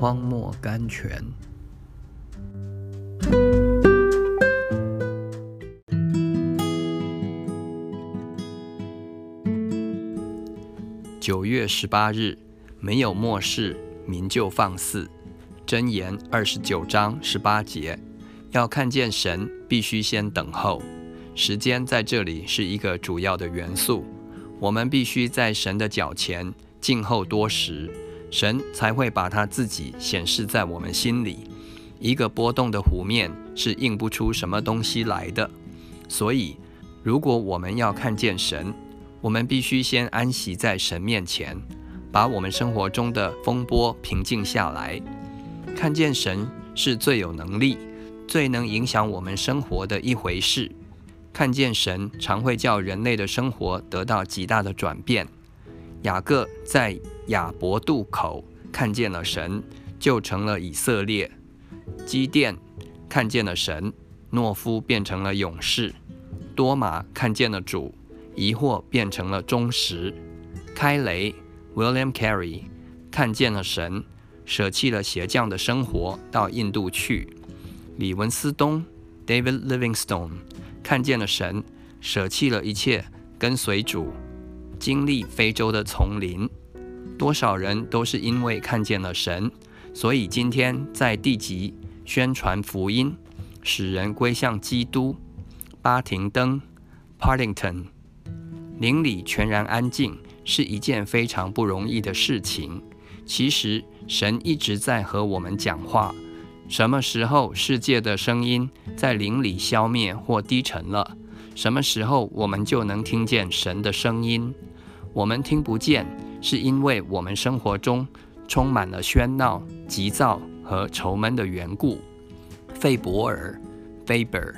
荒漠甘泉。九月十八日，没有末世，民就放肆。箴言二十九章十八节，要看见神，必须先等候。时间在这里是一个主要的元素，我们必须在神的脚前静候多时，神才会把他自己显示在我们心里。一个波动的湖面是映不出什么东西来的，所以，如果我们要看见神，我们必须先安息在神面前，把我们生活中的风波平静下来。看见神是最有能力、最能影响我们生活的一回事。看见神常会叫人类的生活得到极大的转变。雅各在亚伯渡口看见了神，就成了以色列。基甸看见了神，懦夫变成了勇士。多马看见了主。疑惑变成了忠实。开雷 （William Carey） 看见了神，舍弃了鞋匠的生活，到印度去。李文斯东 （David Livingstone） 看见了神，舍弃了一切，跟随主，经历非洲的丛林。多少人都是因为看见了神，所以今天在地极宣传福音，使人归向基督。巴廷登 （Partington）。邻里全然安静是一件非常不容易的事情。其实神一直在和我们讲话。什么时候世界的声音在邻里消灭或低沉了？什么时候我们就能听见神的声音？我们听不见，是因为我们生活中充满了喧闹、急躁和愁闷的缘故。费伯尔 （Faber）